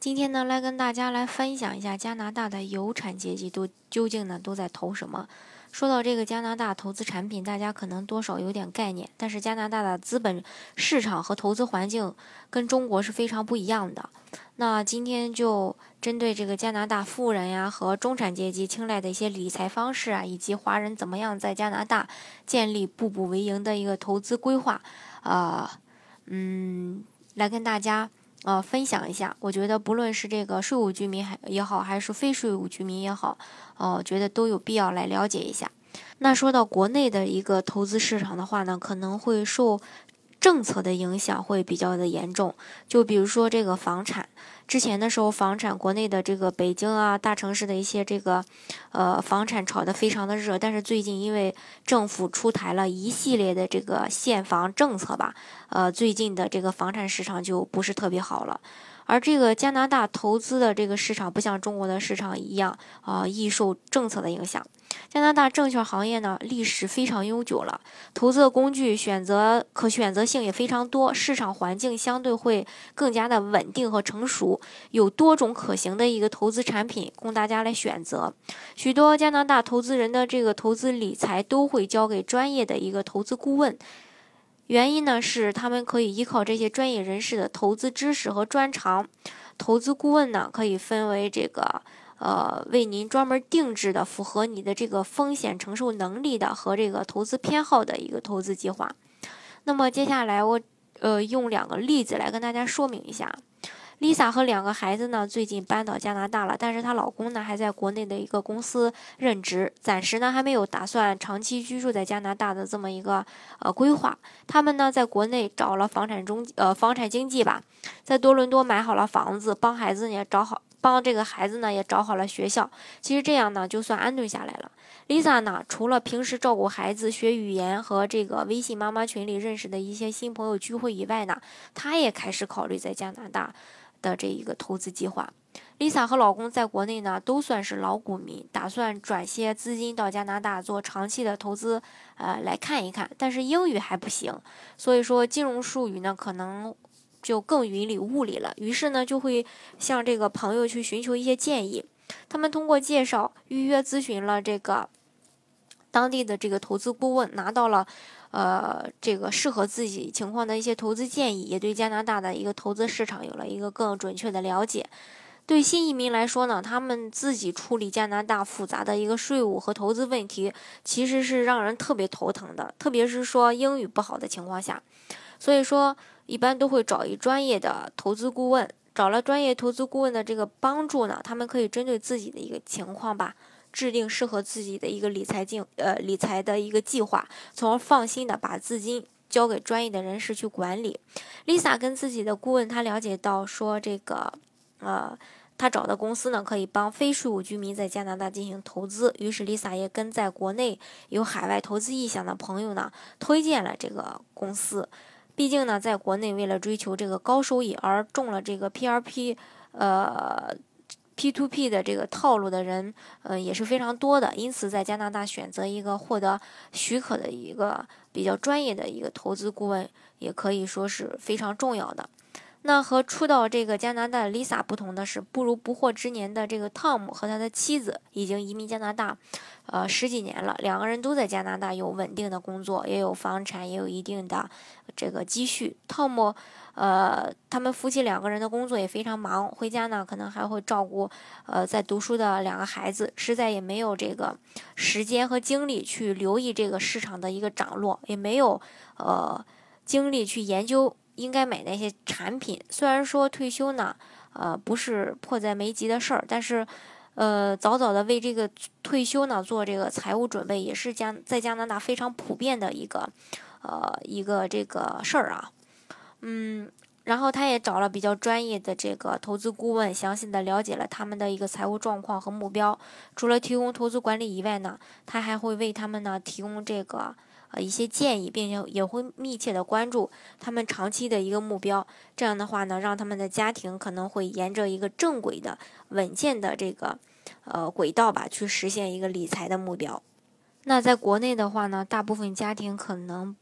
今天呢，来跟大家来分享一下加拿大的有产阶级都究竟呢都在投什么。说到这个加拿大投资产品，大家可能多少有点概念，但是加拿大的资本市场和投资环境跟中国是非常不一样的。那今天就针对这个加拿大富人呀和中产阶级青睐的一些理财方式啊，以及华人怎么样在加拿大建立步步为营的一个投资规划，啊，嗯，来跟大家。呃，分享一下，我觉得不论是这个税务居民还也好，还是非税务居民也好，呃，觉得都有必要来了解一下。那说到国内的一个投资市场的话呢，可能会受。政策的影响会比较的严重，就比如说这个房产，之前的时候房产国内的这个北京啊大城市的一些这个，呃房产炒得非常的热，但是最近因为政府出台了一系列的这个限房政策吧，呃最近的这个房产市场就不是特别好了。而这个加拿大投资的这个市场不像中国的市场一样啊，易受政策的影响。加拿大证券行业呢，历史非常悠久了，投资的工具选择可选择性也非常多，市场环境相对会更加的稳定和成熟，有多种可行的一个投资产品供大家来选择。许多加拿大投资人的这个投资理财都会交给专业的一个投资顾问。原因呢是他们可以依靠这些专业人士的投资知识和专长，投资顾问呢可以分为这个呃为您专门定制的符合你的这个风险承受能力的和这个投资偏好的一个投资计划。那么接下来我呃用两个例子来跟大家说明一下。Lisa 和两个孩子呢，最近搬到加拿大了，但是她老公呢还在国内的一个公司任职，暂时呢还没有打算长期居住在加拿大的这么一个呃规划。他们呢在国内找了房产中呃房产经纪吧，在多伦多买好了房子，帮孩子也找好，帮这个孩子呢也找好了学校。其实这样呢就算安顿下来了。Lisa 呢除了平时照顾孩子、学语言和这个微信妈妈群里认识的一些新朋友聚会以外呢，她也开始考虑在加拿大。的这一个投资计划，Lisa 和老公在国内呢都算是老股民，打算转些资金到加拿大做长期的投资，呃，来看一看。但是英语还不行，所以说金融术语呢可能就更云里雾里了。于是呢就会向这个朋友去寻求一些建议。他们通过介绍预约咨询了这个当地的这个投资顾问，拿到了。呃，这个适合自己情况的一些投资建议，也对加拿大的一个投资市场有了一个更准确的了解。对新移民来说呢，他们自己处理加拿大复杂的一个税务和投资问题，其实是让人特别头疼的，特别是说英语不好的情况下。所以说，一般都会找一专业的投资顾问。找了专业投资顾问的这个帮助呢，他们可以针对自己的一个情况吧。制定适合自己的一个理财计呃理财的一个计划，从而放心的把资金交给专业的人士去管理。Lisa 跟自己的顾问，他了解到说这个呃，他找的公司呢可以帮非税务居民在加拿大进行投资，于是 Lisa 也跟在国内有海外投资意向的朋友呢推荐了这个公司。毕竟呢，在国内为了追求这个高收益而中了这个 PRP 呃。P to P 的这个套路的人，呃，也是非常多的。因此，在加拿大选择一个获得许可的一个比较专业的一个投资顾问，也可以说是非常重要的。那和初到这个加拿大的 Lisa 不同的是，不如不惑之年的这个 Tom 和他的妻子已经移民加拿大，呃十几年了。两个人都在加拿大有稳定的工作，也有房产，也有一定的这个积蓄。Tom，呃，他们夫妻两个人的工作也非常忙，回家呢可能还会照顾呃在读书的两个孩子，实在也没有这个时间和精力去留意这个市场的一个涨落，也没有呃精力去研究。应该买那些产品。虽然说退休呢，呃，不是迫在眉睫的事儿，但是，呃，早早的为这个退休呢做这个财务准备，也是加在加拿大非常普遍的一个，呃，一个这个事儿啊。嗯，然后他也找了比较专业的这个投资顾问，详细的了解了他们的一个财务状况和目标。除了提供投资管理以外呢，他还会为他们呢提供这个呃一些建议，并且也会密切的关注他们长期的一个目标。这样的话呢，让他们的家庭可能会沿着一个正轨的、稳健的这个呃轨道吧，去实现一个理财的目标。那在国内的话呢，大部分家庭可能。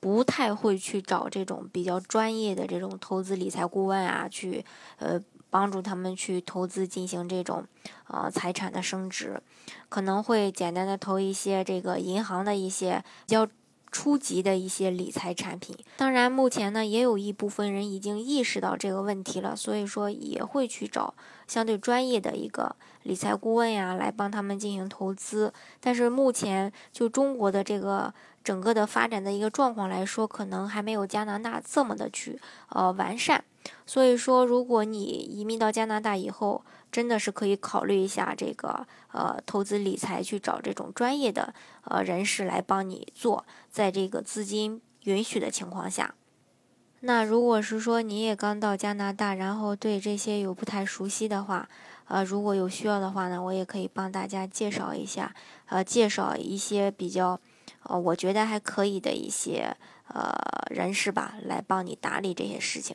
不太会去找这种比较专业的这种投资理财顾问啊，去呃帮助他们去投资进行这种呃财产的升值，可能会简单的投一些这个银行的一些比较初级的一些理财产品。当然，目前呢也有一部分人已经意识到这个问题了，所以说也会去找相对专业的一个理财顾问呀来帮他们进行投资。但是目前就中国的这个。整个的发展的一个状况来说，可能还没有加拿大这么的去呃完善，所以说如果你移民到加拿大以后，真的是可以考虑一下这个呃投资理财，去找这种专业的呃人士来帮你做，在这个资金允许的情况下。那如果是说你也刚到加拿大，然后对这些有不太熟悉的话，呃，如果有需要的话呢，我也可以帮大家介绍一下，呃，介绍一些比较。呃，我觉得还可以的一些呃人士吧，来帮你打理这些事情。